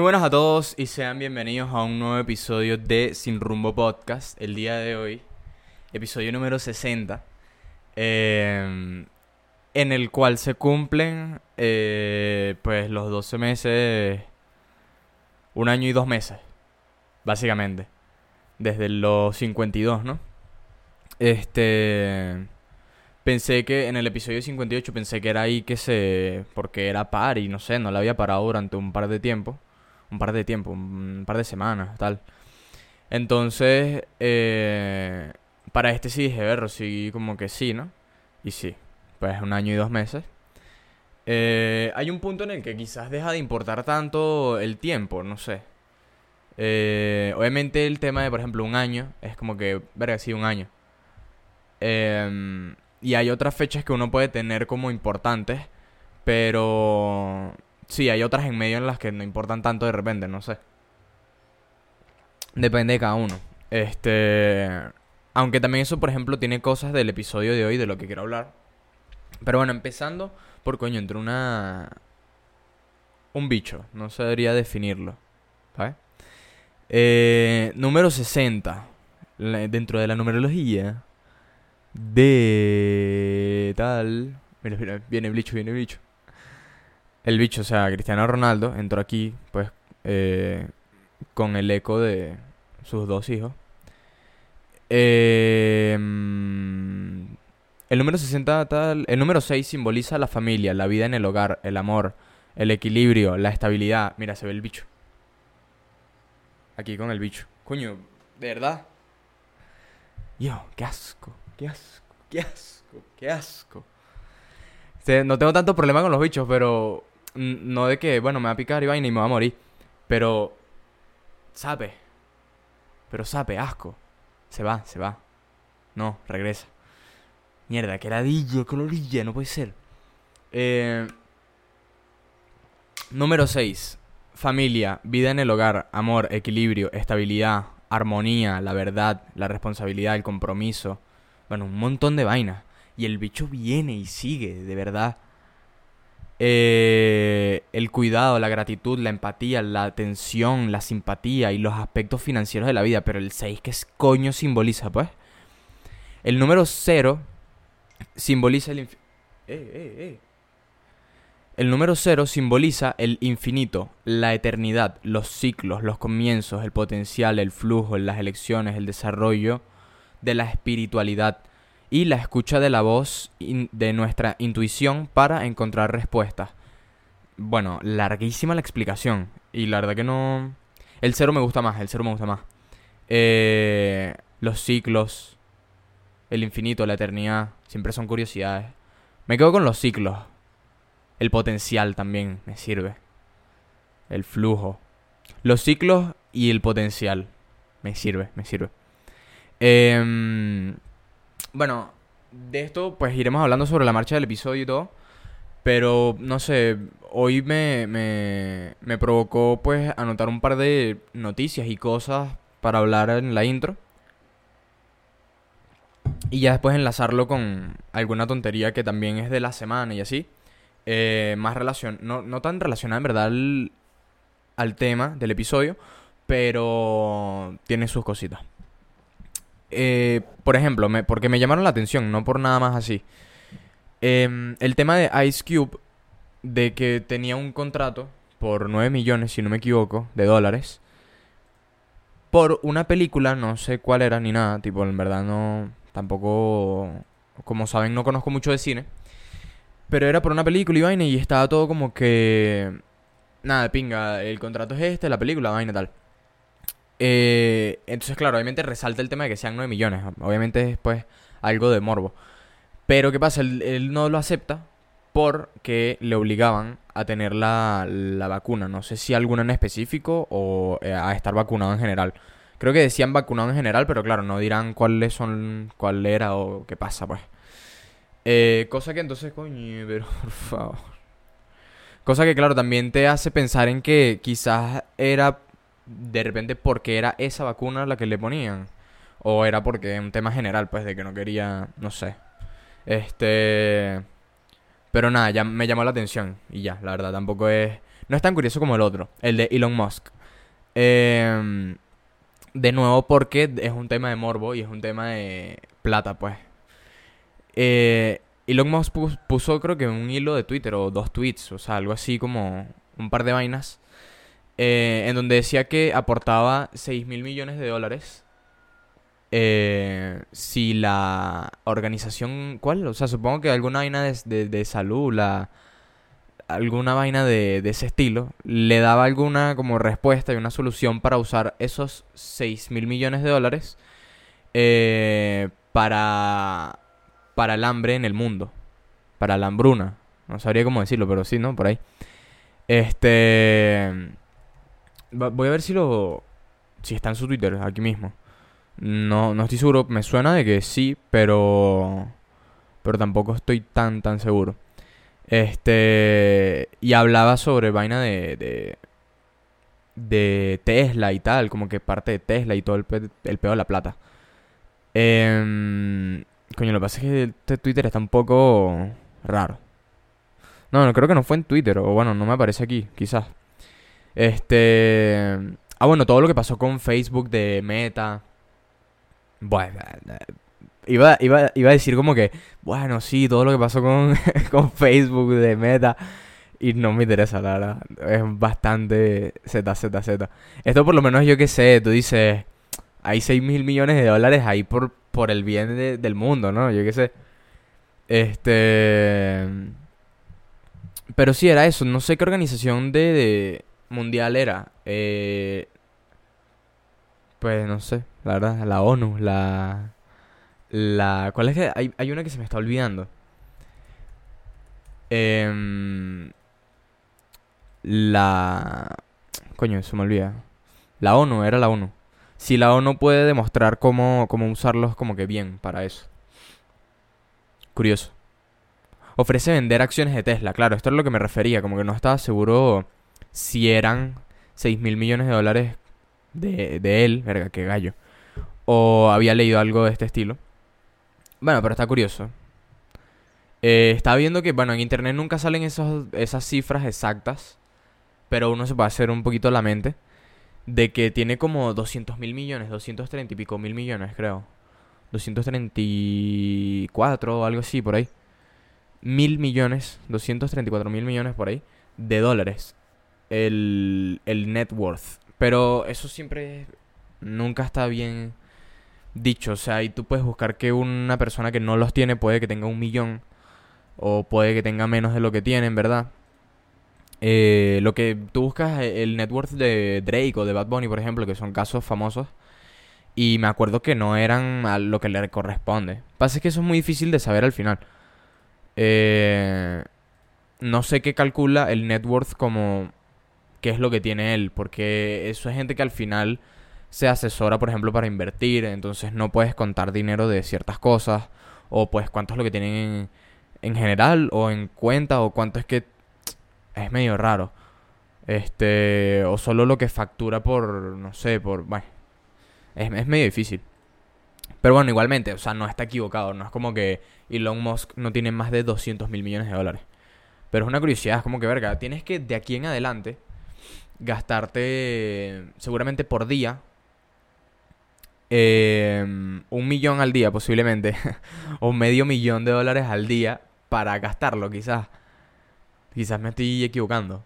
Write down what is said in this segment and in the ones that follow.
Muy buenas a todos y sean bienvenidos a un nuevo episodio de Sin Rumbo Podcast. El día de hoy, episodio número 60, eh, en el cual se cumplen eh, pues los 12 meses, un año y dos meses, básicamente, desde los 52, ¿no? Este... Pensé que en el episodio 58 pensé que era ahí que se... porque era par y no sé, no la había parado durante un par de tiempo. Un par de tiempo, un par de semanas, tal. Entonces, eh, para este sí dije, ver, sí, como que sí, ¿no? Y sí, pues un año y dos meses. Eh, hay un punto en el que quizás deja de importar tanto el tiempo, no sé. Eh, obviamente el tema de, por ejemplo, un año, es como que, verga, sí, un año. Eh, y hay otras fechas que uno puede tener como importantes, pero sí, hay otras en medio en las que no importan tanto de repente, no sé. Depende de cada uno. Este, aunque también eso, por ejemplo, tiene cosas del episodio de hoy de lo que quiero hablar. Pero bueno, empezando por coño, entre una un bicho, no sabría definirlo, ¿vale? Eh, número 60 dentro de la numerología de tal. Mira, mira, viene el bicho, viene el bicho. El bicho, o sea, Cristiano Ronaldo entró aquí, pues, eh, con el eco de sus dos hijos. Eh, el número 60 tal, el número 6 simboliza la familia, la vida en el hogar, el amor, el equilibrio, la estabilidad. Mira, se ve el bicho. Aquí con el bicho. Coño, ¿de verdad? Yo, qué asco. Qué asco, qué asco, qué asco. no tengo tanto problema con los bichos, pero. No de que, bueno, me va a picar y vaina y me va a morir. Pero. Sabe. Pero sabe, asco. Se va, se va. No, regresa. Mierda, que ladillo, colorilla, no puede ser. Eh, número 6. Familia, vida en el hogar, amor, equilibrio, estabilidad, armonía, la verdad, la responsabilidad, el compromiso, bueno, un montón de vainas. Y el bicho viene y sigue, de verdad. Eh, el cuidado, la gratitud, la empatía, la atención, la simpatía y los aspectos financieros de la vida. Pero el 6, ¿qué coño simboliza, pues? El número 0 simboliza el... Eh, eh. El número 0 simboliza el infinito, la eternidad, los ciclos, los comienzos, el potencial, el flujo, las elecciones, el desarrollo de la espiritualidad y la escucha de la voz de nuestra intuición para encontrar respuestas. Bueno, larguísima la explicación. Y la verdad que no... El cero me gusta más, el cero me gusta más. Eh, los ciclos, el infinito, la eternidad, siempre son curiosidades. Me quedo con los ciclos. El potencial también me sirve. El flujo. Los ciclos y el potencial. Me sirve, me sirve. Eh, bueno, de esto pues iremos hablando sobre la marcha del episodio y todo. Pero no sé, hoy me, me, me provocó pues anotar un par de noticias y cosas para hablar en la intro. Y ya después enlazarlo con alguna tontería que también es de la semana y así. Eh, más relación, no, no tan relacionada en verdad al, al tema del episodio, pero tiene sus cositas. Eh, por ejemplo, me, porque me llamaron la atención, no por nada más así. Em, el tema de Ice Cube, de que tenía un contrato por 9 millones, si no me equivoco, de dólares, por una película, no sé cuál era ni nada, tipo, en verdad no, tampoco, como saben, no conozco mucho de cine, pero era por una película y vaina y estaba todo como que, nada, pinga, el contrato es este, la película, vaina tal. Eh, entonces, claro, obviamente resalta el tema de que sean 9 millones. Obviamente es pues algo de morbo. Pero ¿qué pasa? Él, no lo acepta porque le obligaban a tener la, la, vacuna. No sé si alguna en específico o eh, a estar vacunado en general. Creo que decían vacunado en general, pero claro, no dirán cuáles son, cuál era o qué pasa, pues. Eh, cosa que entonces, coño, pero por favor. Cosa que, claro, también te hace pensar en que quizás era de repente porque era esa vacuna la que le ponían. O era porque un tema general, pues, de que no quería, no sé. Este... Pero nada, ya me llamó la atención y ya, la verdad, tampoco es... No es tan curioso como el otro, el de Elon Musk. Em, de nuevo porque es un tema de morbo y es un tema de plata, pues. Eh, Elon Musk puso creo que un hilo de Twitter o dos tweets, o sea, algo así como un par de vainas, eh, en donde decía que aportaba 6 mil millones de dólares eh, si la organización, ¿cuál? O sea, supongo que alguna vaina de, de, salud, la, alguna vaina de, de, ese estilo, le daba alguna como respuesta y una solución para usar esos 6 mil millones de dólares eh, para, para el hambre en el mundo, para la hambruna. No sabría cómo decirlo, pero sí, ¿no? Por ahí. Este... Voy a ver si lo... Si está en su Twitter, aquí mismo. No, no estoy seguro. Me suena de que sí, pero. Pero tampoco estoy tan, tan seguro. Este. Y hablaba sobre vaina de. de, de Tesla y tal. Como que parte de Tesla y todo el, el pedo de la plata. Eh, coño, lo que pasa es que este Twitter está un poco raro. No, no, creo que no fue en Twitter. O bueno, no me aparece aquí, quizás. Este. Ah, bueno, todo lo que pasó con Facebook de Meta. Bueno, iba, iba, iba a decir como que, bueno, sí, todo lo que pasó con, con Facebook de Meta. Y no me interesa, la verdad. Es bastante Z, Z, Z. Esto por lo menos yo que sé, tú dices, hay 6 mil millones de dólares ahí por, por el bien del mundo, ¿no? Yo qué sé. Este... Pero sí, era eso. No sé qué organización de, de mundial era. Eh, pues no sé, la verdad, la ONU, la... La... ¿Cuál es que...? Hay, hay una que se me está olvidando. Eh, la... Coño, se me olvida. La ONU, era la ONU. Si la ONU puede demostrar cómo, cómo usarlos como que bien para eso. Curioso. Ofrece vender acciones de Tesla, claro, esto es lo que me refería, como que no estaba seguro si eran 6 mil millones de dólares de, de él, verga, qué gallo. O había leído algo de este estilo. Bueno, pero está curioso. Eh, estaba viendo que, bueno, en internet nunca salen esas cifras exactas. Pero uno se puede hacer un poquito la mente. De que tiene como 200 mil millones, 230 y pico mil millones, creo. 234 o algo así, por ahí. Mil millones, 234 mil millones por ahí, de dólares. El, el net worth pero eso siempre nunca está bien dicho. O sea, y tú puedes buscar que una persona que no los tiene puede que tenga un millón. O puede que tenga menos de lo que tienen, ¿verdad? Eh, lo que tú buscas el net worth de Drake o de Bad Bunny, por ejemplo, que son casos famosos. Y me acuerdo que no eran a lo que le corresponde. Pasa es que eso es muy difícil de saber al final. Eh, no sé qué calcula el net worth como qué es lo que tiene él, porque eso es gente que al final se asesora, por ejemplo, para invertir, entonces no puedes contar dinero de ciertas cosas, o pues cuánto es lo que tienen en, general, o en cuenta, o cuánto es que es medio raro. Este, o solo lo que factura por, no sé, por, bueno, es, es medio difícil. Pero bueno, igualmente, o sea, no está equivocado, no es como que Elon Musk no tiene más de 200 mil millones de dólares. Pero es una curiosidad, es como que, verga, tienes que de aquí en adelante gastarte seguramente por día em, un millón al día posiblemente o medio millón de dólares al día para gastarlo quizás. Quizás me estoy equivocando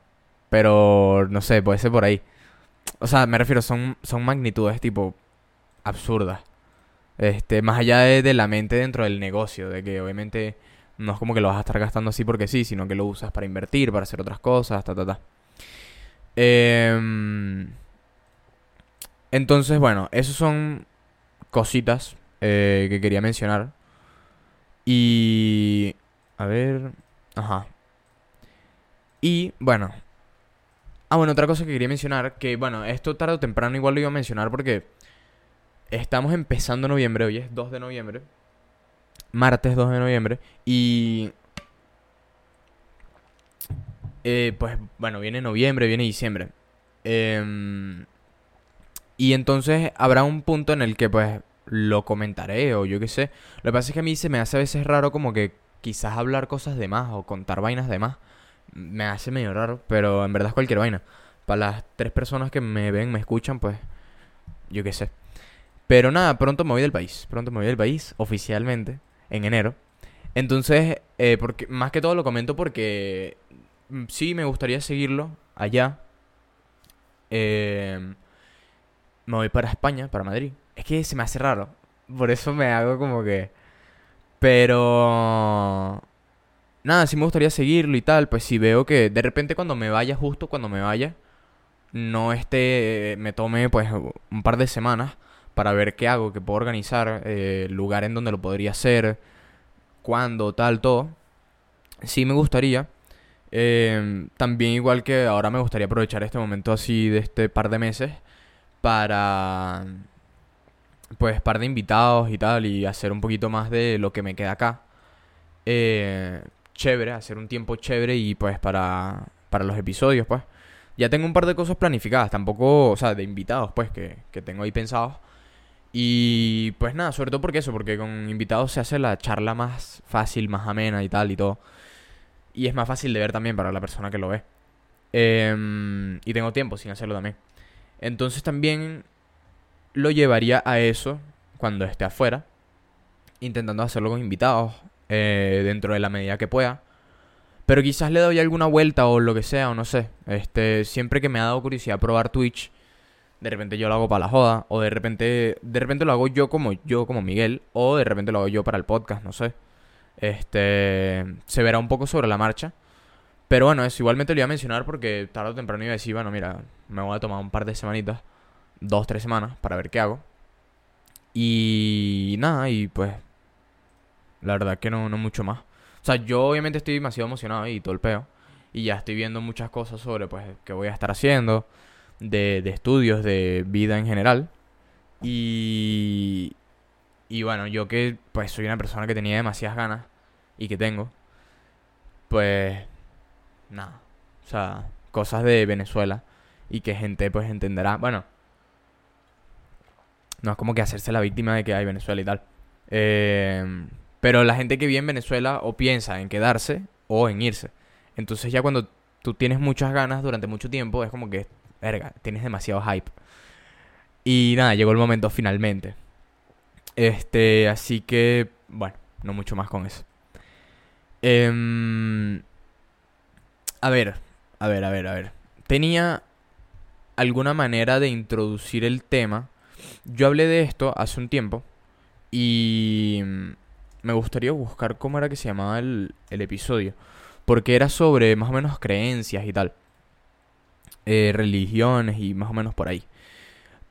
pero no sé puede ser por ahí. O sea me refiero son son magnitudes tipo absurdas. Este más allá de, de la mente dentro del negocio de que obviamente no es como que lo vas a estar gastando así porque sí sino que lo usas para invertir para hacer otras cosas ta ta ta Em, entonces, bueno, esas son cositas eh, que quería mencionar. Y... A ver... Ajá. Y bueno. Ah, bueno, otra cosa que quería mencionar, que bueno, esto tarde o temprano igual lo iba a mencionar porque estamos empezando noviembre, hoy es 2 de noviembre. Martes 2 de noviembre. Y eh, pues bueno, viene noviembre, viene diciembre. Em, y entonces habrá un punto en el que pues lo comentaré o yo qué sé. Lo que pasa es que a mí se me hace a veces raro como que quizás hablar cosas de más o contar vainas de más. me hace medio raro, pero en verdad es cualquier vaina. Para las tres personas que me ven, me escuchan, pues yo qué sé. Pero nada, pronto me voy del país. Pronto me voy del país, oficialmente, en enero. Entonces, eh, porque, más que todo lo comento porque sí me gustaría seguirlo allá. Eh, me voy para España, para Madrid. Es que se me hace raro. Por eso me hago como que... Pero... Nada, sí me gustaría seguirlo y tal. Pues si veo que de repente cuando me vaya, justo cuando me vaya, no esté... Me tome pues un par de semanas para ver qué hago, qué puedo organizar, eh, lugar en donde lo podría hacer, cuándo, tal, todo. Sí me gustaría. Em, también igual que ahora me gustaría aprovechar este momento así de este par de meses para pues par de invitados y tal y hacer un poquito más de lo que me queda acá. Eh, chévere, hacer un tiempo chévere y pues para, para los episodios pues. Ya tengo un par de cosas planificadas, tampoco, o sea, de invitados pues que, que tengo ahí pensados. Y pues nada, sobre todo porque eso, porque con invitados se hace la charla más fácil, más amena y tal y todo. Y es más fácil de ver también para la persona que lo ve. Em, y tengo tiempo sin hacerlo también. Entonces también lo llevaría a eso cuando esté afuera, intentando hacerlo con invitados, eh, dentro de la medida que pueda. Pero quizás le doy alguna vuelta o lo que sea, o no sé. Este, siempre que me ha dado curiosidad probar Twitch, de repente yo lo hago para la joda, o de repente, de repente lo hago yo como yo, como Miguel, o de repente lo hago yo para el podcast, no sé. Este, se verá un poco sobre la marcha. Pero bueno, eso igualmente lo iba a mencionar porque tarde o temprano iba a decir, mira, me voy a tomar un par de semanitas dos, tres semanas para ver qué hago. Y nada, y pues la verdad que no, no mucho más. O sea, yo obviamente estoy demasiado emocionado y todo. Y ya estoy viendo muchas cosas sobre pues qué voy a estar haciendo, de, de estudios, de vida en general. Y, y bueno, yo que pues soy una persona que tenía demasiadas ganas y que tengo, pues nada. O sea, cosas de Venezuela y que gente pues entenderá. Bueno, no es como que hacerse la víctima de que hay Venezuela y tal. Eh, pero la gente que vive en Venezuela o piensa en quedarse o en irse. Entonces ya cuando tú tienes muchas ganas durante mucho tiempo, es como que, verga, tienes demasiado hype. Y nada, llegó el momento finalmente. Este, así que, bueno, no mucho más con eso. Em, a ver, a ver, a ver, a ver. Tenía alguna manera de introducir el tema yo hablé de esto hace un tiempo y me gustaría buscar cómo era que se llamaba el, episodio. Porque era sobre más o menos creencias y tal. Eh, religiones y más o menos por ahí.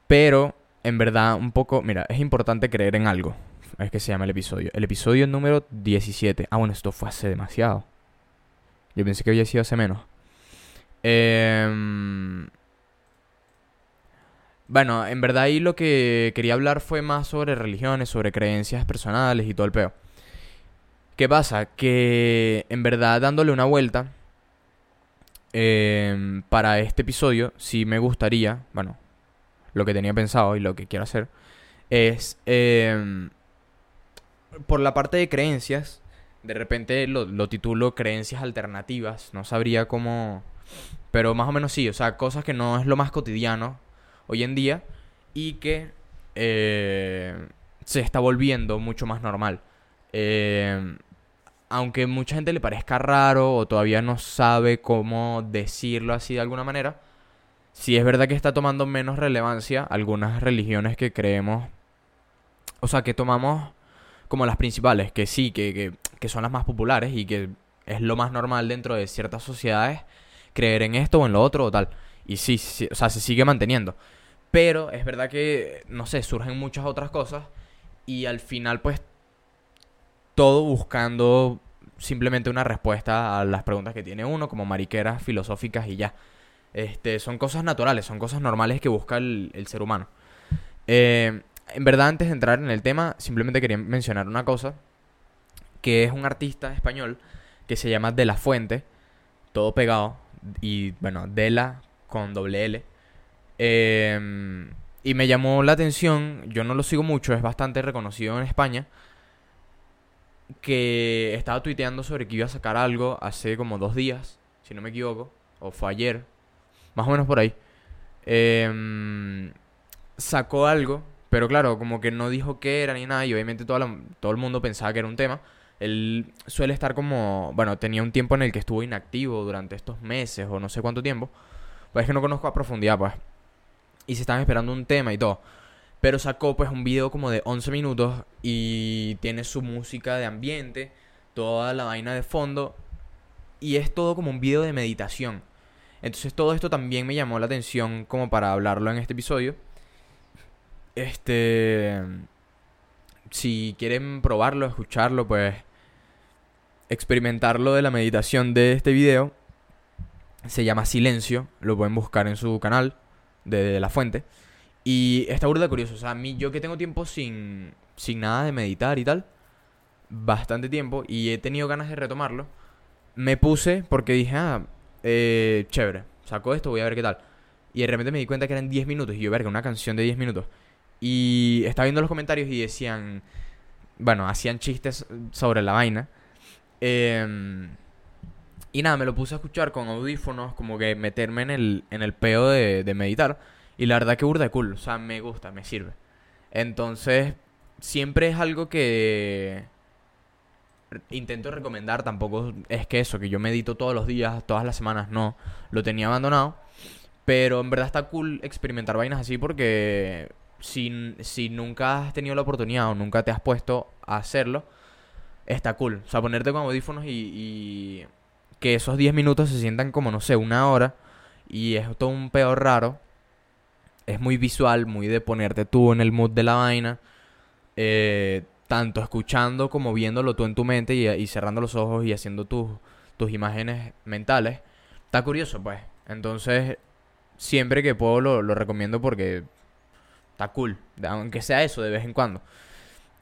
Pero, en verdad, un poco... Mira, es importante creer en algo. Es que se llama el episodio. El episodio número 17. Ah, bueno, esto fue hace demasiado. Yo pensé que había sido hace menos. Eh, bueno, en verdad ahí lo que quería hablar fue más sobre religiones, sobre creencias personales y todo el peo. ¿Qué pasa? Que en verdad dándole una vuelta em, para este episodio, sí me gustaría, bueno, lo que tenía pensado y lo que quiero hacer es em, por la parte de creencias, de repente lo, lo titulo creencias alternativas, no sabría cómo, pero más o menos sí, o sea, cosas que no es lo más cotidiano hoy en día y que eh, se está volviendo mucho más normal. Eh, aunque mucha gente le parezca raro o todavía no sabe cómo decirlo así de alguna manera, sí es verdad que está tomando menos relevancia algunas religiones que creemos, o sea, que tomamos como las principales, que sí, que, que, que son las más populares y que es lo más normal dentro de ciertas sociedades creer en esto o en lo otro o tal. Y sí, sí, o sea, se sigue manteniendo. Pero es verdad que, no sé, surgen muchas otras cosas y al final pues todo buscando simplemente una respuesta a las preguntas que tiene uno, como mariqueras filosóficas y ya. Este, son cosas naturales, son cosas normales que busca el, ser humano. Eh, en verdad, antes de entrar en el tema, simplemente quería mencionar una cosa, que es un artista español que se llama De La Fuente, todo pegado, y bueno, De La con doble L. Em, y me llamó la atención, yo no lo sigo mucho, es bastante reconocido en España, que estaba tuiteando sobre que iba a sacar algo hace como dos días, si no me equivoco, o fue ayer, más o menos por ahí, em, sacó algo, pero claro, como que no dijo qué era ni nada, y obviamente todo el mundo pensaba que era un tema. Él suele estar como, bueno, tenía un tiempo en el que estuvo inactivo durante estos meses o no sé cuánto tiempo. Pues es que no conozco a profundidad, pues. Y se estaban esperando un tema y todo. Pero sacó pues un video como de 11 minutos y tiene su música de ambiente, toda la vaina de fondo. Y es todo como un video de meditación. Entonces todo esto también me llamó la atención como para hablarlo en este episodio. Este... Si quieren probarlo, escucharlo, pues experimentarlo de la meditación de este video. Se llama Silencio, lo pueden buscar en su canal de, La Fuente. Y está burda curioso, o sea, a mí yo que tengo tiempo sin, sin nada de meditar y tal, bastante tiempo, y he tenido ganas de retomarlo, me puse porque dije, ah, eh, chévere, saco esto, voy a ver qué tal. Y de repente me di cuenta que eran 10 minutos, y yo, verga, una canción de 10 minutos. Y estaba viendo los comentarios y decían, bueno, hacían chistes sobre la vaina. Em, y nada, me lo puse a escuchar con audífonos, como que meterme en el, en el peo de, de meditar. Y la verdad que burda de cool, o sea, me gusta, me sirve. Entonces, siempre es algo que intento recomendar, tampoco es que eso, que yo medito todos los días, todas las semanas, no, lo tenía abandonado. Pero en verdad está cool experimentar vainas así porque si, si nunca has tenido la oportunidad o nunca te has puesto a hacerlo, está cool. O sea, ponerte con audífonos y, y que esos 10 minutos se sientan como, no sé, una hora. Y es todo un peor raro. Es muy visual, muy de ponerte tú en el mood de la vaina. Eh, tanto escuchando como viéndolo tú en tu mente y, cerrando los ojos y haciendo tus, tus imágenes mentales. Está curioso, pues. Entonces, siempre que puedo lo, lo recomiendo porque está cool. Aunque sea eso de vez en cuando.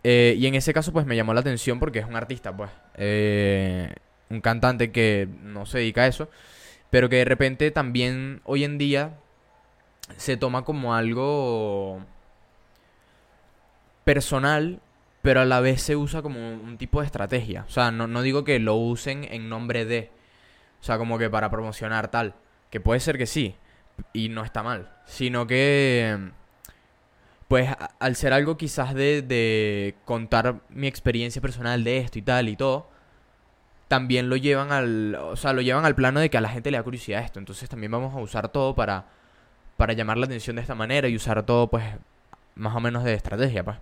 Eh, y en ese caso, pues me llamó la atención porque es un artista, pues. Eh, un cantante que no se dedica a eso. Pero que de repente también hoy en día se toma como algo personal, pero a la vez se usa como un tipo de estrategia. O sea, no, no digo que lo usen en nombre de. O sea, como que para promocionar tal. Que puede ser que sí. Y no está mal. Sino que pues al ser algo quizás de, de, contar mi experiencia personal de esto y tal y todo, también lo llevan al, o sea, lo llevan al plano de que a la gente le da curiosidad esto. Entonces también vamos a usar todo para, para llamar la atención de esta manera y usar todo, pues, más o menos de estrategia, pues.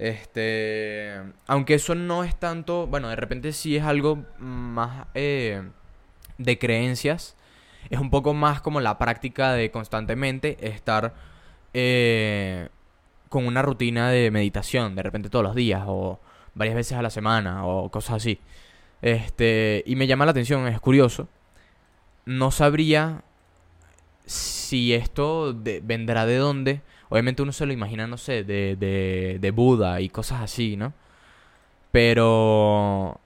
Este, aunque eso no es tanto, bueno, de repente sí es algo más eh, de creencias. Es un poco más como la práctica de constantemente estar eh, con una rutina de meditación, de repente todos los días o varias veces a la semana o cosas así. Este, y me llama la atención, es curioso. No sabría si esto vendrá de dónde. Obviamente uno se lo imagina, no sé, de, de, de Buda y cosas así, ¿no? Pero...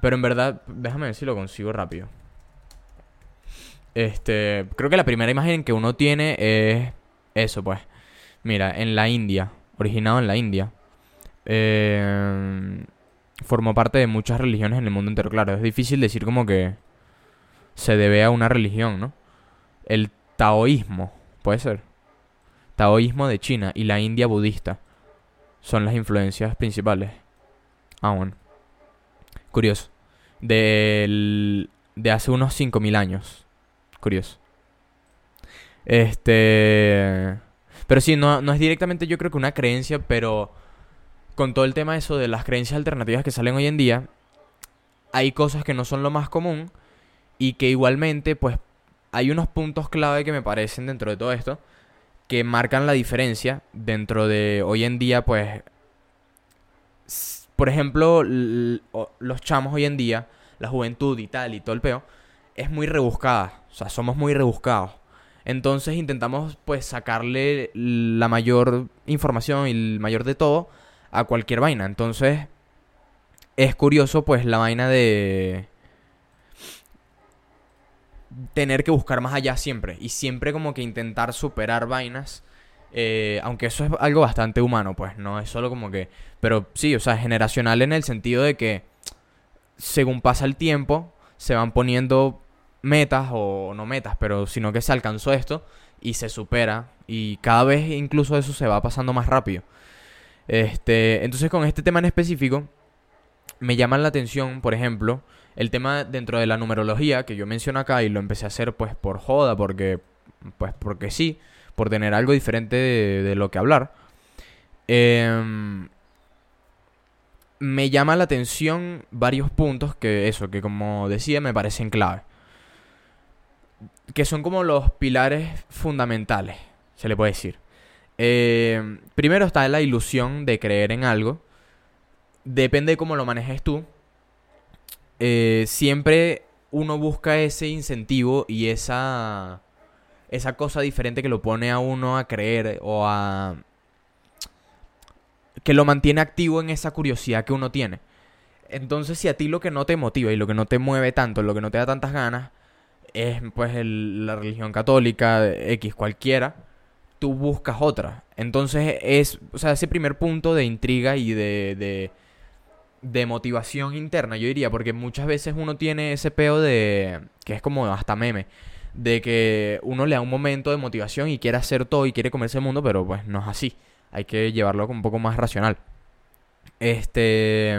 Pero en verdad, déjame ver si lo consigo rápido. Este, creo que la primera imagen que uno tiene es eso, pues. Mira, en la India, originado en la India. Eh, formó parte de muchas religiones en el mundo entero. Claro, es difícil decir como que se debe a una religión, ¿no? El taoísmo, puede ser. Taoísmo de China y la India budista son las influencias principales. Ah, bueno. Curioso. Del, de hace unos 5.000 años. Curioso. Este... Pero sí, no, no es directamente yo creo que una creencia, pero con todo el tema eso de las creencias alternativas que salen hoy en día, hay cosas que no son lo más común y que igualmente pues hay unos puntos clave que me parecen dentro de todo esto que marcan la diferencia dentro de hoy en día pues por ejemplo los chamos hoy en día la juventud y tal y todo el peo es muy rebuscada o sea somos muy rebuscados entonces intentamos pues sacarle la mayor información y el mayor de todo a cualquier vaina. Entonces es curioso pues la vaina de tener que buscar más allá siempre y siempre como que intentar superar vainas. Eh, aunque eso es algo bastante humano, pues no es solo como que... Pero sí, o sea, generacional en el sentido de que según pasa el tiempo, se van poniendo metas o no metas, pero sino que se alcanzó esto y se supera y cada vez incluso eso se va pasando más rápido. Este, entonces con este tema en específico me llama la atención, por ejemplo, el tema dentro de la numerología que yo menciono acá y lo empecé a hacer pues por joda, porque pues porque sí, por tener algo diferente de, lo que hablar. Em, me llama la atención varios puntos que eso, que como decía, me parecen clave. Que son como los pilares fundamentales, se le puede decir. Em, primero está la ilusión de creer en algo. Depende de cómo lo manejes tú. Eh, siempre uno busca ese incentivo y esa, esa cosa diferente que lo pone a uno a creer o a... que lo mantiene activo en esa curiosidad que uno tiene. Entonces, si a ti lo que no te motiva y lo que no te mueve tanto, lo que no te da tantas ganas, es pues la religión católica, X cualquiera, tú buscas otra. Entonces es, o sea, ese primer punto de intriga y de de motivación interna, yo diría, porque muchas veces uno tiene ese peo de, que es como hasta meme, de que uno le da un momento de motivación y quiere hacer todo y quiere comerse el mundo, pero pues no es así. Hay que llevarlo un poco más racional. Este...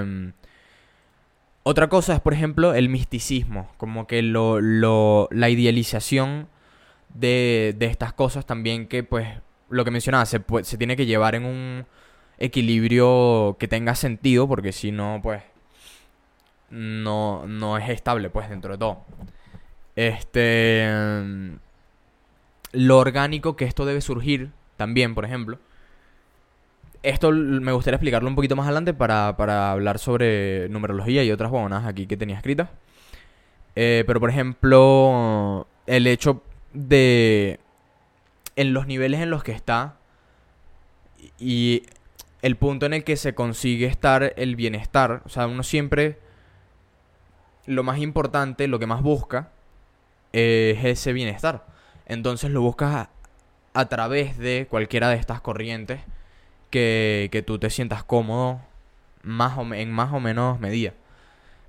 Otra cosa es, por ejemplo, el misticismo, como que lo, lo, la idealización de, de estas cosas también que, pues, lo que mencionaba, se, se tiene que llevar en un equilibrio que tenga sentido, porque si no, pues, no, no es estable, pues, dentro de todo. Este... Lo orgánico que esto debe surgir también, por ejemplo. Esto me gustaría explicarlo un poquito más adelante para, para hablar sobre numerología y otras buenas aquí que tenía escritas. Eh, pero, por ejemplo, el hecho de... En los niveles en los que está y el punto en el que se consigue estar el bienestar. O sea, uno siempre lo más importante, lo que más busca, es ese bienestar. Entonces lo buscas a, través de cualquiera de estas corrientes que, que tú te sientas cómodo más o, en más o menos medida.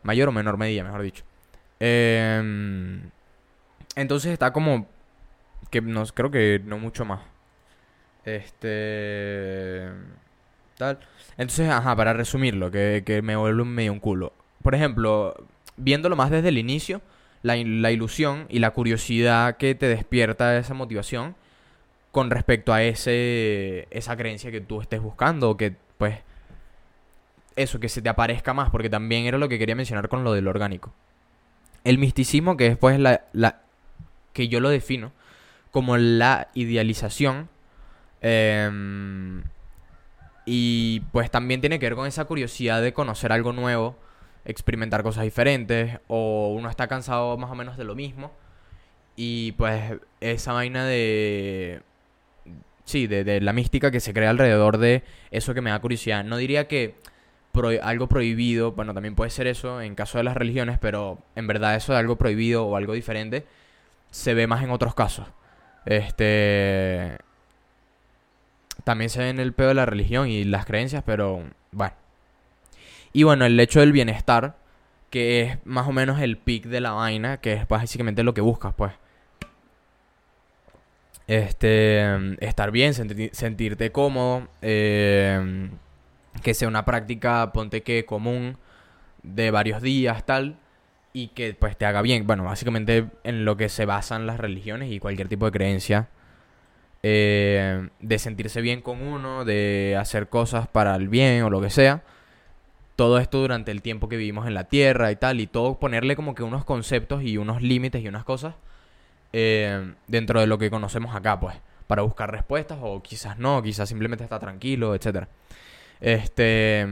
Mayor o menor medida, mejor dicho. Em, entonces está como... Que no, creo que no mucho más. Este... Entonces, ajá, para resumirlo, que, me vuelve medio un culo. Por ejemplo, viéndolo más desde el inicio, la, la, ilusión y la curiosidad que te despierta esa motivación con respecto a ese esa creencia que tú estés buscando, que pues eso, que se te aparezca más, porque también era lo que quería mencionar con lo del orgánico. El misticismo, que después la, la que yo lo defino como la idealización eh, y pues también tiene que ver con esa curiosidad de conocer algo nuevo, experimentar cosas diferentes, o uno está cansado más o menos de lo mismo. Y pues esa vaina de... Sí, de, la mística que se crea alrededor de eso que me da curiosidad. No diría que algo prohibido, bueno, también puede ser eso en caso de las religiones, pero en verdad eso de algo prohibido o algo diferente se ve más en otros casos. Este también se ve en el pedo de la religión y las creencias, pero bueno. Y bueno, el hecho del bienestar, que es más o menos el pic de la vaina, que es básicamente lo que buscas, pues. Este, estar bien, sentirte cómodo, eh, que sea una práctica, ponte que común, de varios días, tal, y que pues te haga bien. Bueno, básicamente en lo que se basan las religiones y cualquier tipo de creencia eh, de sentirse bien con uno, de hacer cosas para el bien o lo que sea. Todo esto durante el tiempo que vivimos en la Tierra y tal, y todo ponerle como que unos conceptos y unos límites y unas cosas eh, dentro de lo que conocemos acá, pues, para buscar respuestas o quizás no, quizás simplemente está tranquilo, etcétera. Este,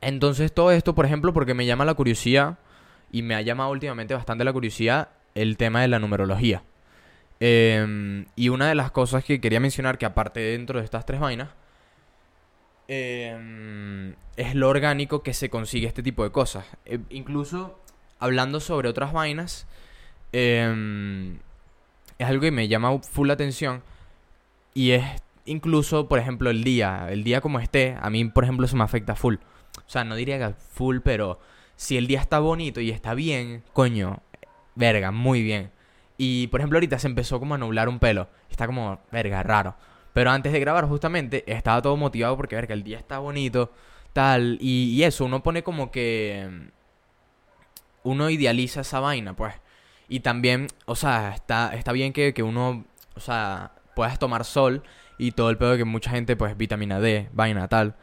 entonces todo esto, por ejemplo, porque me llama la curiosidad y me ha llamado últimamente bastante la curiosidad el tema de la numerología. Em, y una de las cosas que quería mencionar, que aparte dentro de estas tres vainas, em, es lo orgánico que se consigue este tipo de cosas. E, incluso hablando sobre otras vainas, em, es algo que me llama full atención. Y es incluso, por ejemplo, el día. El día como esté, a mí, por ejemplo, se me afecta full. O sea, no diría que full, pero si el día está bonito y está bien, coño, verga, muy bien. Y por ejemplo, ahorita se empezó como a nublar un pelo. Está como, verga, raro. Pero antes de grabar, justamente, estaba todo motivado porque, verga, el día está bonito, tal. Y, eso, uno pone como que. Uno idealiza esa vaina, pues. Y también, o sea, está, está bien que, que uno, o sea, puedas tomar sol y todo el pedo de que mucha gente, pues, vitamina D, vaina, tal.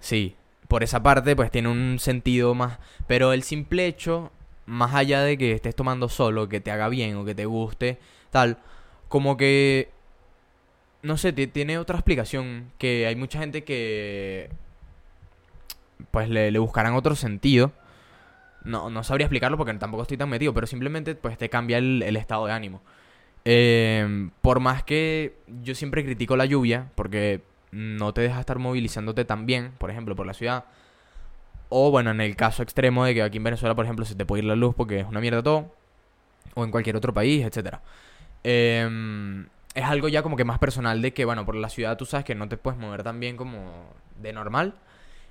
Sí, por esa parte, pues tiene un sentido más. Pero el simple hecho, más allá de que estés tomando solo, que te haga bien o que te guste, tal, como que. No sé, tiene otra explicación. Que hay mucha gente que. Pues le, buscarán otro sentido. No, no sabría explicarlo porque tampoco estoy tan metido, pero simplemente pues te cambia el, estado de ánimo. Eh, por más que yo siempre critico la lluvia, porque no te deja estar movilizándote tan bien, por ejemplo, por la ciudad. O bueno, en el caso extremo de que aquí en Venezuela, por ejemplo, se te puede ir la luz porque es una mierda todo. O en cualquier otro país, etcétera. Eh, es algo ya como que más personal de que, bueno, por la ciudad tú sabes que no te puedes mover tan bien como de normal.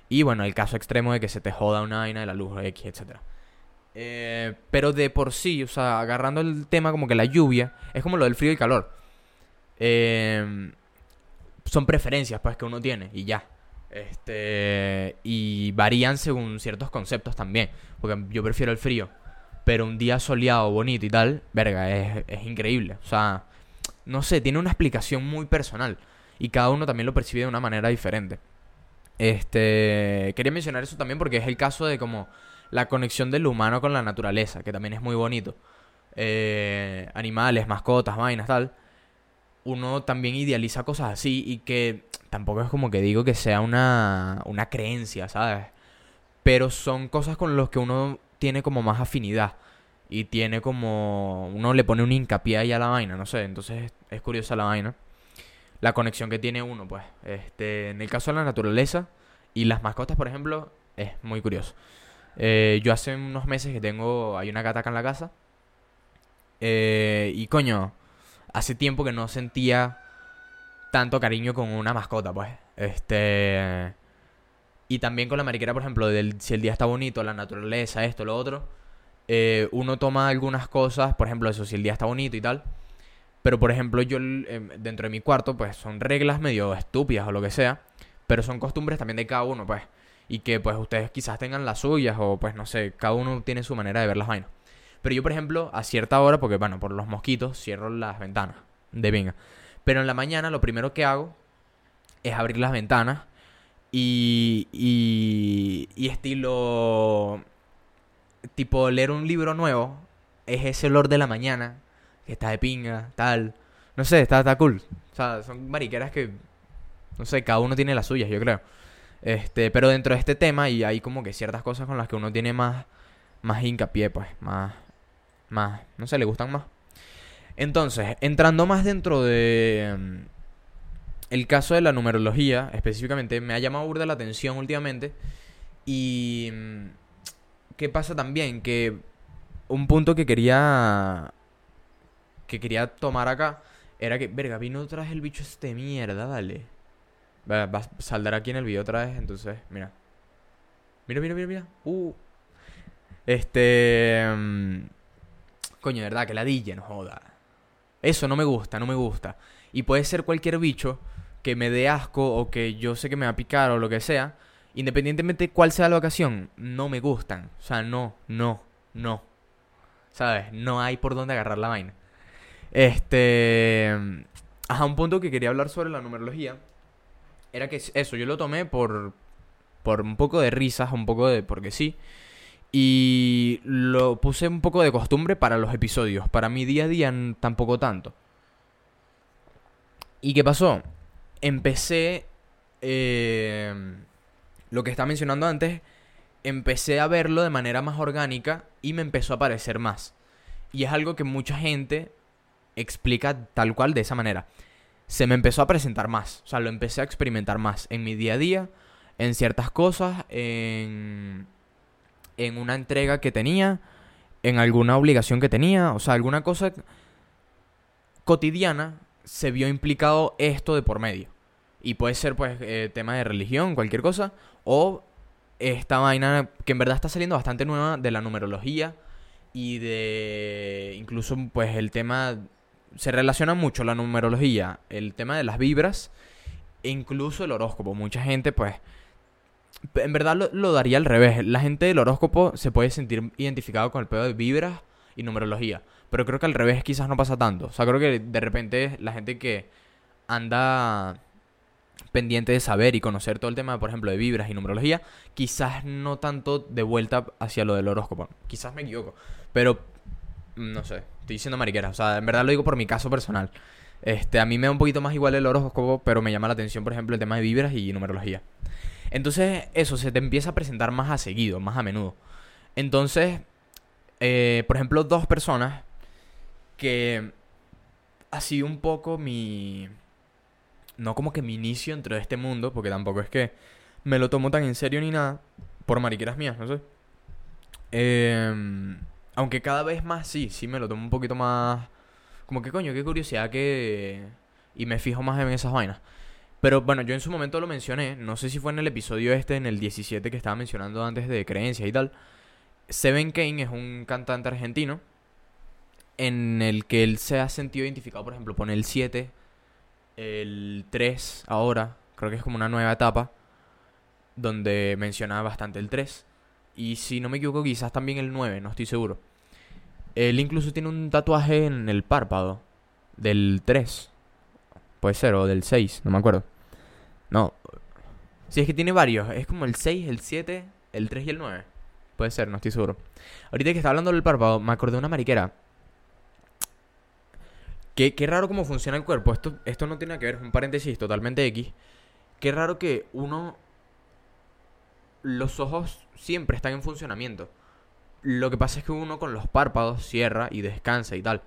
Y bueno, el caso extremo de que se te joda una vaina de la luz X, etcétera. Eh, pero de por sí, o sea, agarrando el tema como que la lluvia, es como lo del frío y calor. Eh, son preferencias pues que uno tiene y ya. Este, y varían según ciertos conceptos también. Porque yo prefiero el frío. Pero un día soleado, bonito y tal, verga, es, es increíble. O sea, no sé, tiene una explicación muy personal. Y cada uno también lo percibe de una manera diferente. Este, quería mencionar eso también porque es el caso de como la conexión del humano con la naturaleza, que también es muy bonito. Eh, animales, mascotas, vainas, tal uno también idealiza cosas así y que tampoco es como que digo que sea una, una creencia, ¿sabes? Pero son cosas con las que uno tiene como más afinidad y tiene como uno le pone un hincapié ahí a la vaina, no sé, entonces es curiosa la vaina. La conexión que tiene uno, pues. Este, en el caso de la naturaleza y las mascotas, por ejemplo, es muy curioso. Eh, yo hace unos meses que tengo, hay una gata acá en la casa. Eh, y coño, hace tiempo que no sentía tanto cariño con una mascota, pues. Este. Y también con la mariquera, por ejemplo, del, si el día está bonito, la naturaleza, esto, lo otro. Eh, uno toma algunas cosas, por ejemplo, eso, si el día está bonito y tal. Pero, por ejemplo, yo em, dentro de mi cuarto, pues son reglas medio estúpidas o lo que sea. Pero son costumbres también de cada uno, pues. Y que, pues, ustedes quizás tengan las suyas o, pues, no sé, cada uno tiene su manera de ver las vainas. Pero yo, por ejemplo, a cierta hora, porque bueno, por los mosquitos, cierro las ventanas de venga. Pero en la mañana lo primero que hago es abrir las ventanas y, y, y estilo, tipo leer un libro nuevo, es ese olor de la mañana, que está de pinga, tal. No sé, está, está cool. O sea, son mariqueras que, no sé, cada uno tiene las suyas, yo creo. Este, pero dentro de este tema y hay como que ciertas cosas con las que uno tiene más, más hincapié, pues, más, más, no sé, le gustan más. Entonces, entrando más dentro de mm, el caso de la numerología, específicamente, me ha llamado burda la atención últimamente. Y mm, qué pasa también que un punto que quería que quería tomar acá era que, verga, vino otra vez el bicho este mierda, vale. Va, va, saldrá aquí en el video otra vez, entonces, mira. Mira, mira, mira, mira. Uh. Este. Mm, Coño, de verdad, que ladilla, no joda. Eso no me gusta, no me gusta. Y puede ser cualquier bicho que me dé asco o que yo sé que me va a picar o lo que sea. Independientemente de cuál sea la ocasión, no me gustan. O sea, no, no, no. ¿Sabes? No hay por dónde agarrar la vaina. Este. Ajá, un punto que quería hablar sobre la numerología. Era que eso, yo lo tomé por. Por un poco de risas, un poco de. Porque sí. Y lo puse un poco de costumbre para los episodios. Para mi día a día tampoco tanto. ¿Y qué pasó? Empecé... Eh, lo que estaba mencionando antes. Empecé a verlo de manera más orgánica y me empezó a parecer más. Y es algo que mucha gente explica tal cual de esa manera. Se me empezó a presentar más. O sea, lo empecé a experimentar más en mi día a día. En ciertas cosas. En en una entrega que tenía, en alguna obligación que tenía, o sea, alguna cosa cotidiana, se vio implicado esto de por medio. Y puede ser, pues, eh, tema de religión, cualquier cosa, o esta vaina que en verdad está saliendo bastante nueva de la numerología y de incluso pues el tema se relaciona mucho la numerología, el tema de las vibras e incluso el horóscopo. Mucha gente pues en verdad lo, daría al revés. La gente del horóscopo se puede sentir identificado con el pedo de vibras y numerología. Pero creo que al revés quizás no pasa tanto. O sea, creo que de repente la gente que anda pendiente de saber y conocer todo el tema, por ejemplo, de vibras y numerología, quizás no tanto de vuelta hacia lo del horóscopo. Quizás me equivoco. Pero, no sé, estoy diciendo mariquera. O sea, en verdad lo digo por mi caso personal. Este, a mí me da un poquito más igual el horóscopo, pero me llama la atención, por ejemplo, el tema de vibras y numerología. Entonces, eso se te empieza a presentar más a seguido, más a menudo. Entonces, eh, por ejemplo, dos personas que ha sido un poco mi... No como que mi inicio dentro de este mundo, porque tampoco es que me lo tomo tan en serio ni nada, por mariqueras mías, no sé. Em, aunque cada vez más sí, sí me lo tomo un poquito más... Como que coño, qué curiosidad que... Y me fijo más en esas vainas. Pero bueno, yo en su momento lo mencioné, no sé si fue en el episodio este, en el 17 que estaba mencionando antes de creencias y tal. Seven Kane es un cantante argentino en el que él se ha sentido identificado, por ejemplo, pone el 7, el 3 ahora, creo que es como una nueva etapa, donde menciona bastante el 3. Y si no me equivoco, quizás también el 9, no estoy seguro. Él incluso tiene un tatuaje en el párpado del 3. Puede ser, o del 6, no me acuerdo. No. Si es que tiene varios, es como el 6, el 7, el 3 y el 9. Puede ser, no estoy seguro. Ahorita que está hablando del párpado, me acordé de una mariquera. Qué, qué raro cómo funciona el cuerpo. Esto, esto no tiene que ver, es un paréntesis totalmente X. Qué raro que uno. Los ojos siempre están en funcionamiento. Lo que pasa es que uno con los párpados cierra y descansa y tal.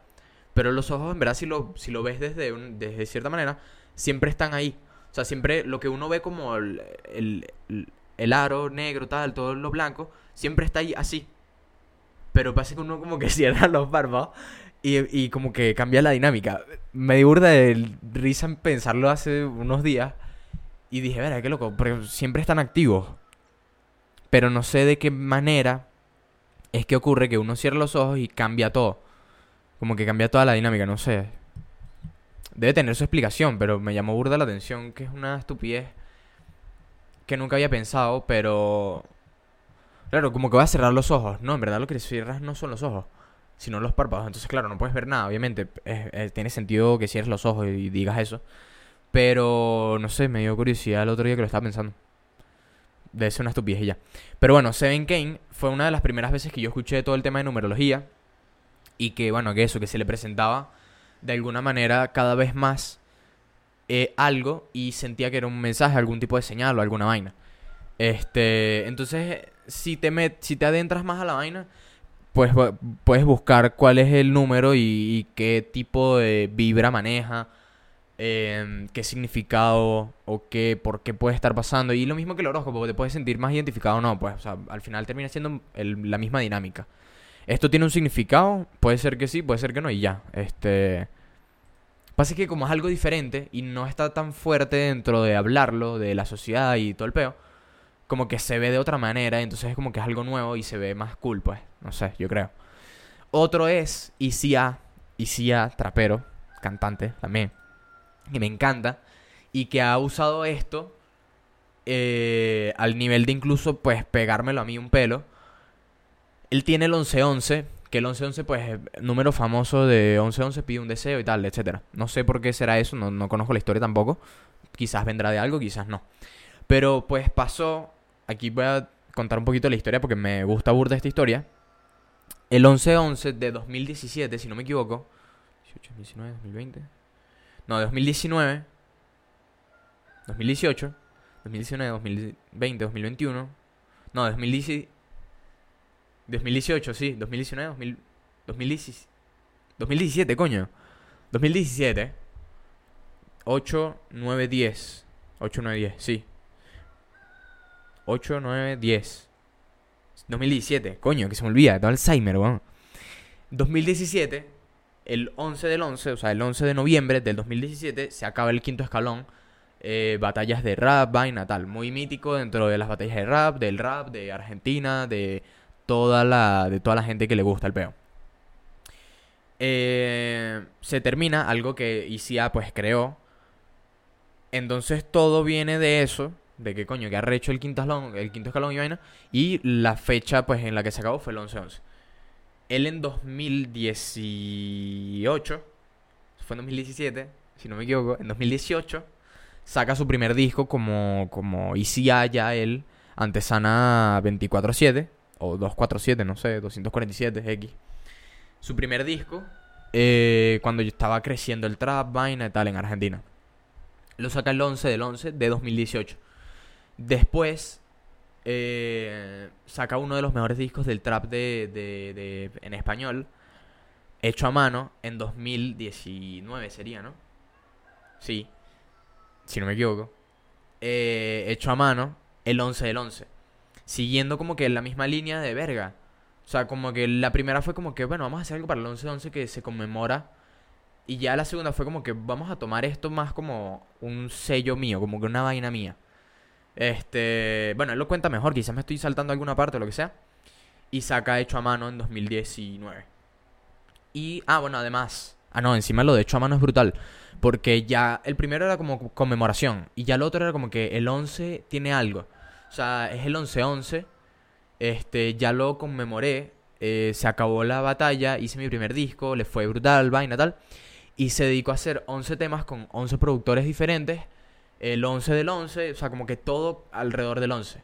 Pero los ojos, en verdad, si lo, si lo ves desde, desde cierta manera, siempre están ahí. O sea, siempre lo que uno ve como el, el, aro negro, tal, todo lo blanco, siempre está ahí así. Pero pasa que uno como que cierra los párpados y, y como que cambia la dinámica. Me dio burda de risa en pensarlo hace unos días. Y dije, verá, qué loco, porque siempre están activos. Pero no sé de qué manera es que ocurre que uno cierra los ojos y cambia todo. Como que cambia toda la dinámica, no sé. Debe tener su explicación, pero me llamó burda la atención, que es una estupidez que nunca había pensado, pero... Claro, como que va a cerrar los ojos. No, en verdad lo que cierras no son los ojos, sino los párpados. Entonces, claro, no puedes ver nada, obviamente. tiene sentido que cierres los ojos y digas eso. Pero, no sé, me dio curiosidad el otro día que lo estaba pensando. Debe ser una estupidez ya. Pero bueno, Seven Kane fue una de las primeras veces que yo escuché todo el tema de numerología y que, bueno, que eso, que se le presentaba de alguna manera cada vez más eh, algo y sentía que era un mensaje, algún tipo de señal o alguna vaina. Este, entonces, si te, met, si te adentras más a la vaina, pues puedes buscar cuál es el número y, qué tipo de vibra maneja, em, qué significado o qué, por qué puede estar pasando. Y lo mismo que el horóscopo, te puedes sentir más identificado o no, pues, o sea, al final termina siendo la misma dinámica. ¿Esto tiene un significado? Puede ser que sí, puede ser que no, y ya. Este. Pasa que como es algo diferente y no está tan fuerte dentro de hablarlo, de la sociedad y todo el peo, como que se ve de otra manera, entonces es como que es algo nuevo y se ve más cool, pues. No sé, yo creo. Otro es Isia, Isia Trapero, cantante también, que me encanta, y que ha usado esto eh, al nivel de incluso, pues, pegármelo a mí un pelo él tiene el 1111, que el 1111 pues es número famoso de 1111 pide un deseo y tal, etcétera. No sé por qué será eso, no, conozco la historia tampoco. Quizás vendrá de algo, quizás no. Pero pues pasó, aquí voy a contar un poquito la historia porque me gusta burda esta historia. El 1111 de 2017, si no me equivoco. 18, 19, 2020. No, 2019. 2018. 2019, 2020, 2021. No, 2017. 2018, sí. 2019, 2000, 2017, 2017, coño. 2017. 8, 9, 10. 8, 9, 10, sí. 8, 9, 10. 2017, coño, que se me olvida, todo Alzheimer, weón. 2017, el 11 del 11, o sea, el 11 de noviembre del 2017, se acaba el quinto escalón eh, batallas de rap, vaina, tal. Muy mítico dentro de las batallas de rap, del rap, de Argentina, de toda la, de toda la gente que le gusta el peo. Eh, se termina algo que ICA pues creó. Entonces todo viene de eso, de que coño, que ha rehecho el quinto escalón, el quinto escalón y vaina. Y la fecha pues en la que se acabó fue el 11-11. Él en 2018, fue en 2017, si no me equivoco, en 2018 saca su primer disco como, como ICA ya él, Antesana 24-7, o 247, no sé, 247, X. Su primer disco, eh, cuando yo estaba creciendo el trap, vaina y tal, en Argentina. Lo saca el 11 del 11 de 2018. Después, eh, saca uno de los mejores discos del trap de, de, de, en español, hecho a mano, en 2019 sería, ¿no? Sí, si no me equivoco. Eh, hecho a mano, el 11 del 11 siguiendo como que la misma línea de verga. O sea, como que la primera fue como que, bueno, vamos a hacer algo para el 11-11 que se conmemora. Y ya la segunda fue como que vamos a tomar esto más como un sello mío, como que una vaina mía. Este, bueno, él lo cuenta mejor, quizás me estoy saltando alguna parte o lo que sea. Y saca hecho a mano en 2019. Y, ah, bueno, además. Ah, no, encima lo de hecho a mano es brutal. Porque ya el primero era como conmemoración. Y ya el otro era como que el 11 tiene algo. O sea, es el 11-11. Este, ya lo conmemoré. Eh, se acabó la batalla, hice mi primer disco, le fue brutal, vaina tal. Y se dedicó a hacer 11 temas con 11 productores diferentes. El 11 del 11, o sea, como que todo alrededor del 11.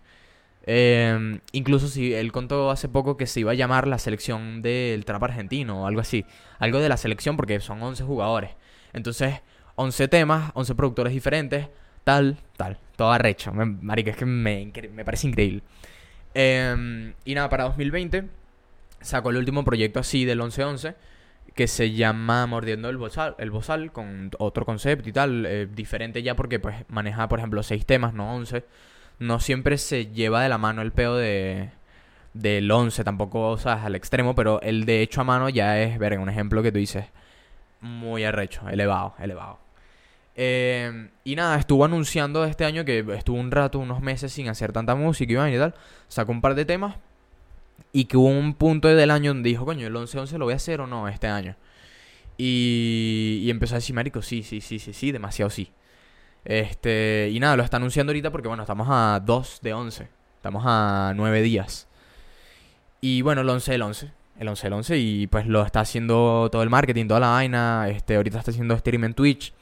Em, incluso si él contó hace poco que se iba a llamar la selección del trap argentino o algo así. Algo de la selección porque son 11 jugadores. Entonces, 11 temas, 11 productores diferentes tal, tal. Todo arrecho. marica, es que me, parece increíble. Em, y nada, para 2020 sacó el último proyecto así del 1111 que se llama Mordiendo el Bozal, el Bozal con otro concepto y tal, eh, diferente ya porque pues maneja, por ejemplo, seis temas, no 11. No siempre se lleva de la mano el peo de del 11, tampoco, o sea, al extremo, pero el de hecho a mano ya es, ver, un ejemplo que tú dices, muy arrecho, elevado, elevado. Eh, y nada, estuvo anunciando este año que estuvo un rato, unos meses sin hacer tanta música y tal. Sacó un par de temas. Y que hubo un punto del año donde dijo, coño, el 11-11 lo voy a hacer o no este año. Y, empezó a decir, marico, sí, sí, sí, sí, sí, demasiado sí. Este, y nada, lo está anunciando ahorita porque, bueno, estamos a 2 de 11. Estamos a 9 días. Y bueno, el 11 del 11. El 11 del 11. Y pues lo está haciendo todo el marketing, toda la vaina. Este, ahorita está haciendo stream en Twitch.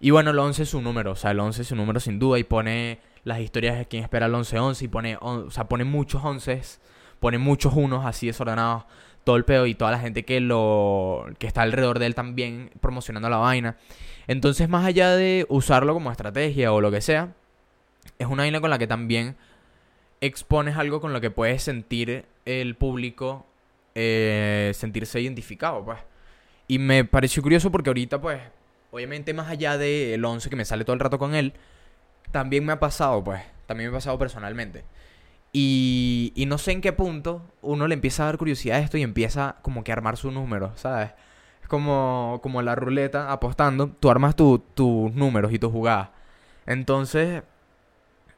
Y bueno, el 11 es su número, o sea, el 11 es su número sin duda y pone las historias de quien espera el 11-11 y pone, o sea, pone muchos 11, pone muchos unos así desordenados, todo el pedo y toda la gente que lo que está alrededor de él también promocionando la vaina. Entonces, más allá de usarlo como estrategia o lo que sea, es una vaina con la que también expones algo con lo que puedes sentir el público eh, sentirse identificado, pues. Y me pareció curioso porque ahorita, pues, obviamente más allá del 11 que me sale todo el rato con él, también me ha pasado, pues, también me ha pasado personalmente. Y, y no sé en qué punto uno le empieza a dar curiosidad a esto y empieza como que a armar su número, ¿sabes? Es como, como la ruleta apostando, tú armas tus números y tus jugadas. Entonces,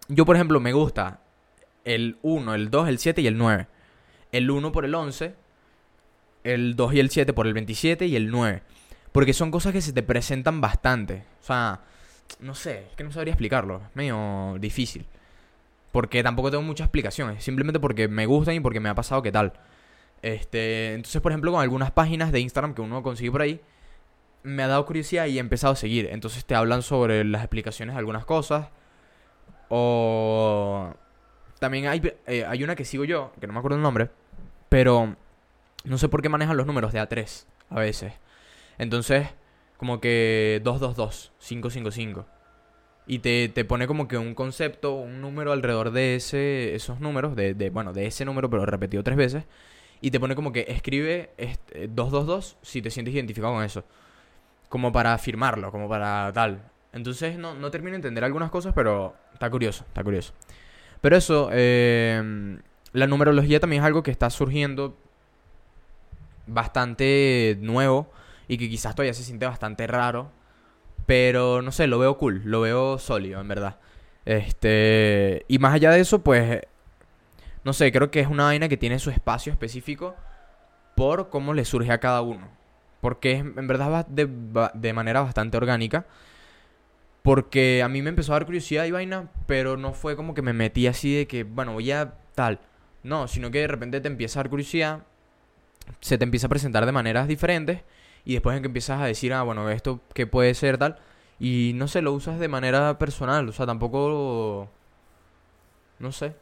yo por ejemplo me gusta el 1, el 2, el 7 y el 9. El 1 por el 11, el 2 y el 7 por el 27 y el 9. Porque son cosas que se te presentan bastante. O sea, no sé, es que no sabría explicarlo. Es medio difícil. Porque tampoco tengo muchas explicaciones. Simplemente porque me gustan y porque me ha pasado que tal. Este, entonces, por ejemplo, con algunas páginas de Instagram que uno consigue por ahí, me ha dado curiosidad y he empezado a seguir. Entonces te hablan sobre las explicaciones de algunas cosas. O también hay, eh, hay una que sigo yo, que no me acuerdo el nombre, pero no sé por qué manejan los números de A3 a veces. Entonces, como que 222, 555. Y te, te pone como que un concepto, un número alrededor de ese, esos números, de, de, bueno, de ese número, pero repetido tres veces. Y te pone como que escribe este, 222 si te sientes identificado con eso. Como para firmarlo, como para tal. Entonces no, no termino de entender algunas cosas, pero está curioso, está curioso. Pero eso, eh, la numerología también es algo que está surgiendo bastante nuevo y que quizás todavía se siente bastante raro Pero no sé, lo veo cool, lo veo sólido, en verdad. Este. Y más allá de eso, pues. No sé, creo que es una vaina que tiene su espacio específico por cómo le surge a cada uno. Porque es, en verdad va de, va de manera bastante orgánica. Porque a mí me empezó a dar curiosidad y vaina, pero no fue como que me metí así de que, bueno, voy a tal. No, sino que de repente te empieza a dar curiosidad, se te empieza a presentar de maneras diferentes y después en que empiezas a decir, ah, bueno, esto qué puede ser tal. Y no sé, lo usas de manera personal, o sea, tampoco... No sé.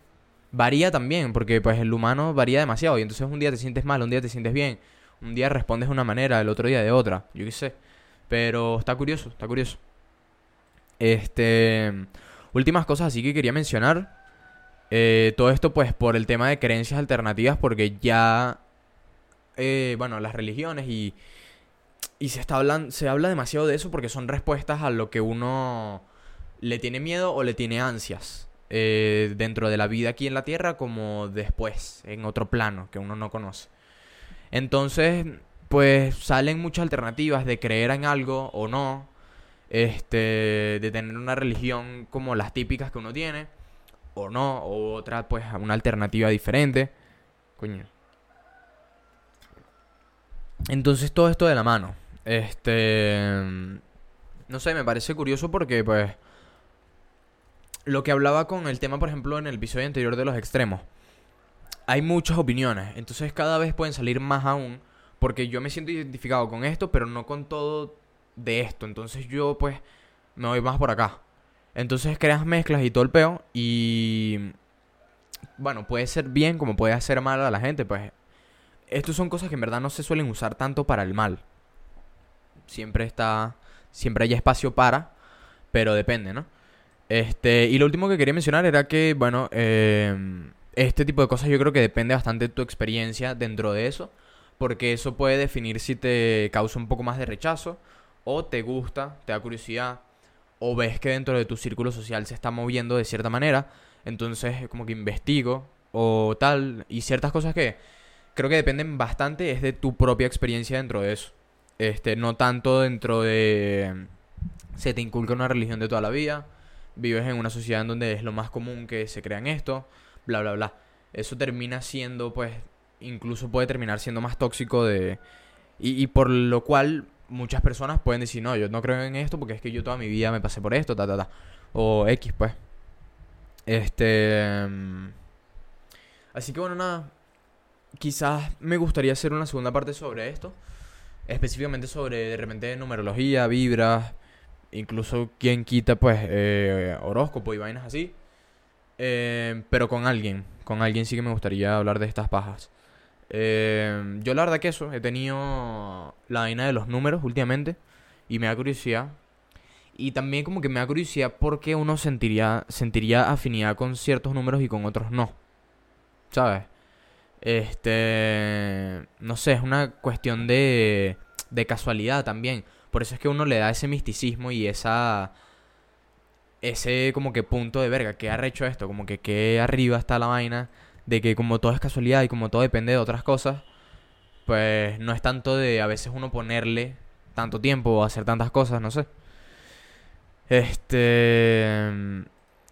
Varía también, porque pues el humano varía demasiado y entonces un día te sientes mal, un día te sientes bien, un día respondes de una manera, el otro día de otra, yo qué sé. Pero está curioso, está curioso. Este... Últimas cosas así que quería mencionar. Eh, todo esto pues por el tema de creencias alternativas, porque ya... Eh, bueno, las religiones y... Y se, está hablan, se habla demasiado de eso porque son respuestas a lo que uno le tiene miedo o le tiene ansias. Eh, dentro de la vida aquí en la Tierra como después, en otro plano que uno no conoce. Entonces, pues salen muchas alternativas de creer en algo o no este, de tener una religión como las típicas que uno tiene, o no, o otra, pues, una alternativa diferente. Coño. Entonces todo esto de la mano. Este... No sé, me parece curioso porque, pues... Lo que hablaba con el tema, por ejemplo, en el episodio anterior de los extremos. Hay muchas opiniones, entonces cada vez pueden salir más aún. Porque yo me siento identificado con esto, pero no con todo de esto. Entonces yo pues me voy más por acá. Entonces creas mezclas y todo el peo. Y bueno, puede ser bien como puede hacer mal a la gente. Pues estas son cosas que en verdad no se suelen usar tanto para el mal. Siempre está, siempre hay espacio para, pero depende, ¿no? Este, y lo último que quería mencionar era que, bueno, eh, este tipo de cosas yo creo que depende bastante de tu experiencia dentro de eso, porque eso puede definir si te causa un poco más de rechazo o te gusta, te da curiosidad, o ves que dentro de tu círculo social se está moviendo de cierta manera, entonces como que investigo o tal, y ciertas cosas que creo que dependen bastante es de tu propia experiencia dentro de eso. Este, no tanto dentro de se te inculca una religión de toda la vida, vives en una sociedad en donde es lo más común que se crean esto, bla bla bla. Eso termina siendo pues incluso puede terminar siendo más tóxico de y, y por lo cual muchas personas pueden decir, no, yo no creo en esto porque es que yo toda mi vida me pasé por esto, ta, ta, ta. O X, pues. Este... Mm, así que bueno, nada. Quizás me gustaría hacer una segunda parte sobre esto. Específicamente sobre de repente numerología, vibras, incluso quien quita pues eh, horóscopo y vainas así. Eh, pero con alguien, con alguien sí que me gustaría hablar de estas pajas. Eh, yo la verdad que eso, he tenido la vaina de los números últimamente y me da curiosidad. Y también como que me da curiosidad porque uno sentiría, sentiría afinidad con ciertos números y con otros no. ¿Sabes? Este... No sé, es una cuestión de, de casualidad también. Por eso es que uno le da ese misticismo y esa... Ese como que punto de verga, que ha hecho esto, como que que arriba está la vaina de que como todo es casualidad y como todo depende de otras cosas, pues no es tanto de a veces uno ponerle tanto tiempo o hacer tantas cosas, no sé. Este...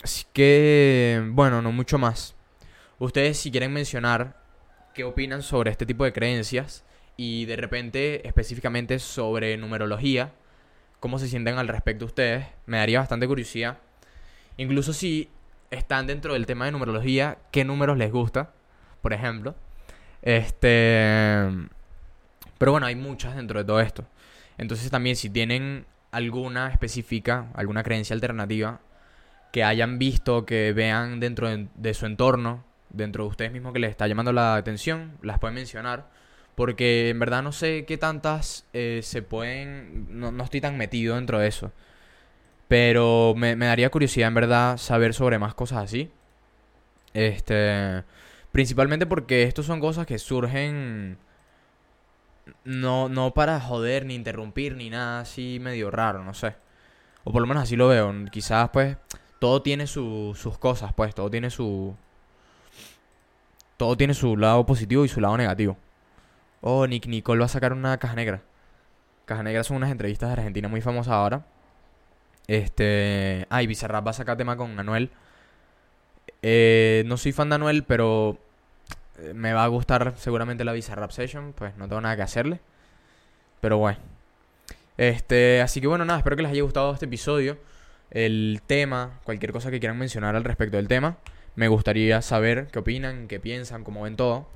Así que, bueno, no mucho más. Ustedes si quieren mencionar qué opinan sobre este tipo de creencias y de repente específicamente sobre numerología, cómo se sienten al respecto ustedes, me daría bastante curiosidad. Incluso si están dentro del tema de numerología, qué números les gusta, por ejemplo. Este. Pero bueno, hay muchas dentro de todo esto. Entonces también si tienen alguna específica, alguna creencia alternativa que hayan visto, que vean dentro de, su entorno, dentro de ustedes mismos que les está llamando la atención, las pueden mencionar. Porque en verdad no sé qué tantas eh, se pueden... No, no estoy tan metido dentro de eso. Pero me, daría curiosidad, en verdad, saber sobre más cosas así. Este. Principalmente porque estos son cosas que surgen. No, no para joder, ni interrumpir, ni nada así medio raro, no sé. O por lo menos así lo veo. Quizás, pues, todo tiene sus cosas, pues, todo tiene su. Todo tiene su lado positivo y su lado negativo. Oh, Nick Nicole va a sacar una caja negra. Caja negra son unas entrevistas de Argentina muy famosas ahora Este. Ay, Bizarrap va a sacar tema con Anuel. Eh, no soy fan de Anuel, pero eh, me va a gustar seguramente la Bizarrap Session. Pues no tengo nada que hacerle. Pero bueno. Este, así que bueno, nada, espero que les haya gustado este episodio. El tema, cualquier cosa que quieran mencionar al respecto del tema. Me gustaría saber qué opinan, qué piensan, cómo ven todo.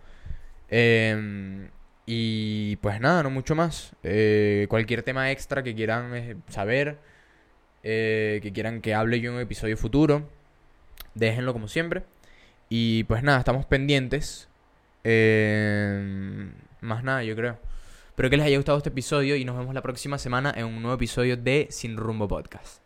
Em, y pues nada, no mucho más. Eh, cualquier tema extra que quieran eh, saber, eh, que quieran que hable yo en un episodio futuro, déjenlo como siempre. Y pues nada, estamos pendientes. Em, más nada, yo creo. Espero que les haya gustado este episodio y nos vemos la próxima semana en un nuevo episodio de Sin Rumbo Podcast.